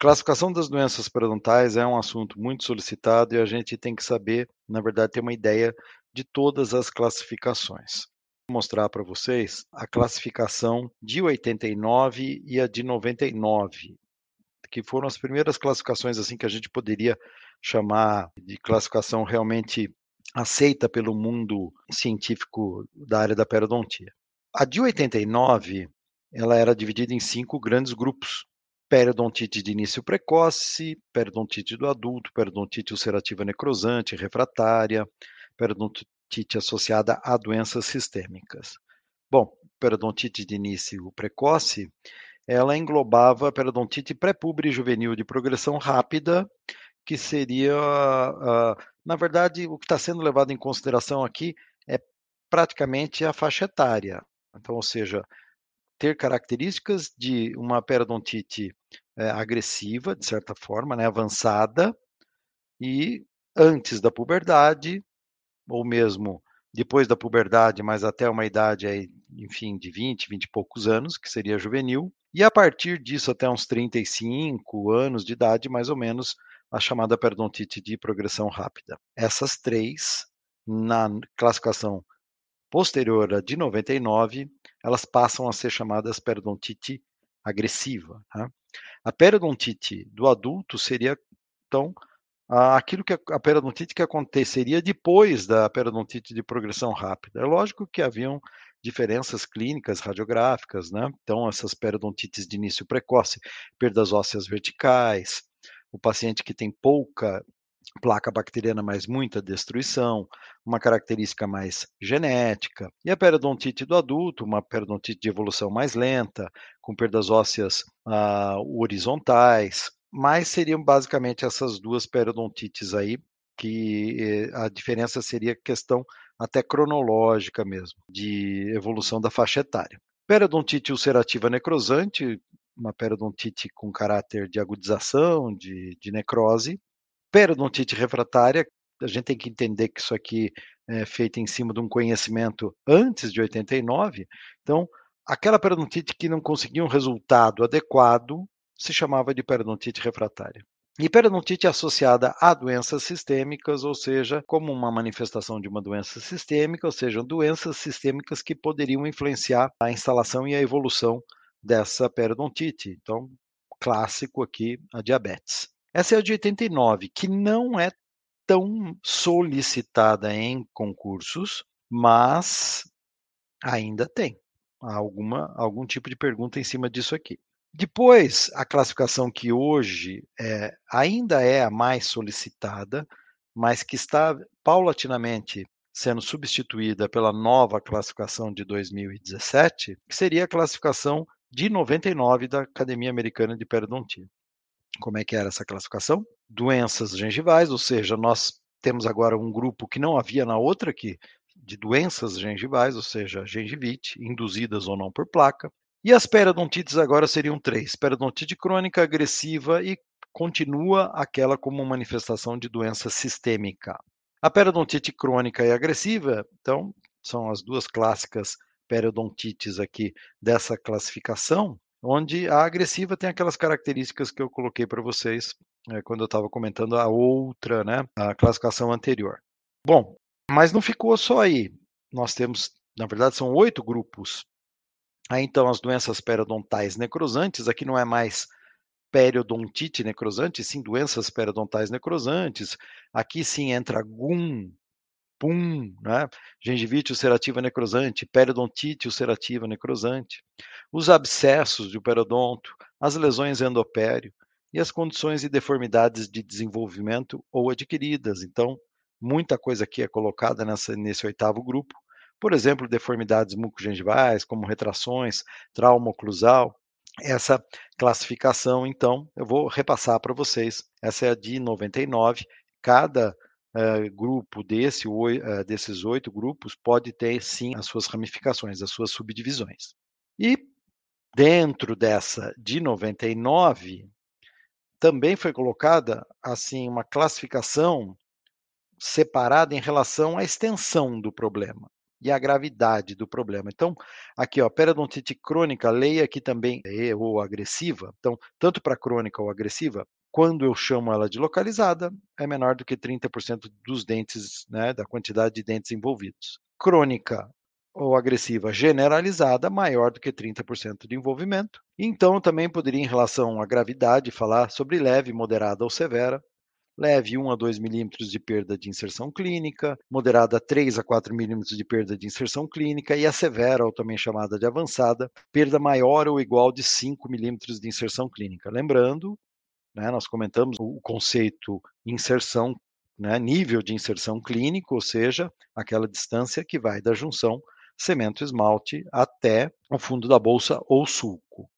Classificação das doenças periodontais é um assunto muito solicitado e a gente tem que saber, na verdade, ter uma ideia de todas as classificações. Vou mostrar para vocês a classificação de 89 e a de 99, que foram as primeiras classificações assim que a gente poderia chamar de classificação realmente aceita pelo mundo científico da área da periodontia. A de 89, ela era dividida em cinco grandes grupos. Periodontite de início precoce, periodontite do adulto, periodontite ulcerativa necrosante, refratária, periodontite associada a doenças sistêmicas. Bom, periodontite de início precoce, ela englobava periodontite pré-púbere juvenil de progressão rápida, que seria, uh, na verdade, o que está sendo levado em consideração aqui é praticamente a faixa etária. Então, ou seja, ter características de uma periodontite é, agressiva, de certa forma, né, avançada, e antes da puberdade, ou mesmo depois da puberdade, mas até uma idade aí, enfim, de 20, 20 e poucos anos, que seria juvenil, e a partir disso até uns 35 anos de idade, mais ou menos, a chamada periodontite de progressão rápida. Essas três, na classificação posterior à de 99, elas passam a ser chamadas periodontite agressiva. Tá? A periodontite do adulto seria, então, aquilo que a periodontite que aconteceria depois da periodontite de progressão rápida. É lógico que haviam diferenças clínicas radiográficas, né? Então, essas periodontites de início precoce, perdas ósseas verticais, o paciente que tem pouca placa bacteriana, mas muita destruição, uma característica mais genética. E a periodontite do adulto, uma periodontite de evolução mais lenta, com perdas ósseas uh, horizontais, mas seriam basicamente essas duas periodontites aí, que eh, a diferença seria questão até cronológica mesmo, de evolução da faixa etária. Periodontite ulcerativa necrosante, uma periodontite com caráter de agudização, de, de necrose, Periodontite refratária, a gente tem que entender que isso aqui é feito em cima de um conhecimento antes de 89. Então, aquela periodontite que não conseguia um resultado adequado se chamava de periodontite refratária. E periodontite é associada a doenças sistêmicas, ou seja, como uma manifestação de uma doença sistêmica, ou seja, doenças sistêmicas que poderiam influenciar a instalação e a evolução dessa periodontite. Então, clássico aqui, a diabetes. Essa é a de 89, que não é tão solicitada em concursos, mas ainda tem alguma, algum tipo de pergunta em cima disso aqui. Depois, a classificação que hoje é, ainda é a mais solicitada, mas que está paulatinamente sendo substituída pela nova classificação de 2017, que seria a classificação de 99 da Academia Americana de Periodontia. Como é que era essa classificação? Doenças gengivais, ou seja, nós temos agora um grupo que não havia na outra aqui, de doenças gengivais, ou seja, gengivite, induzidas ou não por placa. E as periodontites agora seriam três: periodontite crônica, agressiva e continua aquela como manifestação de doença sistêmica. A periodontite crônica e agressiva, então, são as duas clássicas periodontites aqui dessa classificação onde a agressiva tem aquelas características que eu coloquei para vocês é, quando eu estava comentando a outra, né, a classificação anterior. Bom, mas não ficou só aí. Nós temos, na verdade, são oito grupos. Aí então as doenças periodontais necrosantes, aqui não é mais periodontite necrosante, sim doenças periodontais necrosantes. Aqui sim entra GUM, PUM, né? gengivite ulcerativa necrosante, periodontite ulcerativa necrosante, os abscessos do periodonto, as lesões endopério e as condições e deformidades de desenvolvimento ou adquiridas. Então, muita coisa aqui é colocada nessa, nesse oitavo grupo. Por exemplo, deformidades mucogengivais, como retrações, trauma oclusal. Essa classificação, então, eu vou repassar para vocês. Essa é a de 99. Cada uh, grupo desse, uh, desses oito grupos pode ter sim as suas ramificações, as suas subdivisões. E dentro dessa de 99 também foi colocada assim uma classificação separada em relação à extensão do problema. e a gravidade do problema. Então, aqui, ó, periodontite crônica, leia aqui também, é, ou agressiva. Então, tanto para crônica ou agressiva, quando eu chamo ela de localizada, é menor do que 30% dos dentes, né, da quantidade de dentes envolvidos. Crônica ou agressiva generalizada, maior do que 30% de envolvimento. Então, também poderia, em relação à gravidade, falar sobre leve, moderada ou severa, leve 1 a 2 milímetros de perda de inserção clínica, moderada 3 a 4 milímetros de perda de inserção clínica e a severa, ou também chamada de avançada, perda maior ou igual de 5 milímetros de inserção clínica. Lembrando, né, nós comentamos o conceito inserção, né, nível de inserção clínico, ou seja, aquela distância que vai da junção cemento esmalte até o fundo da bolsa ou sulco.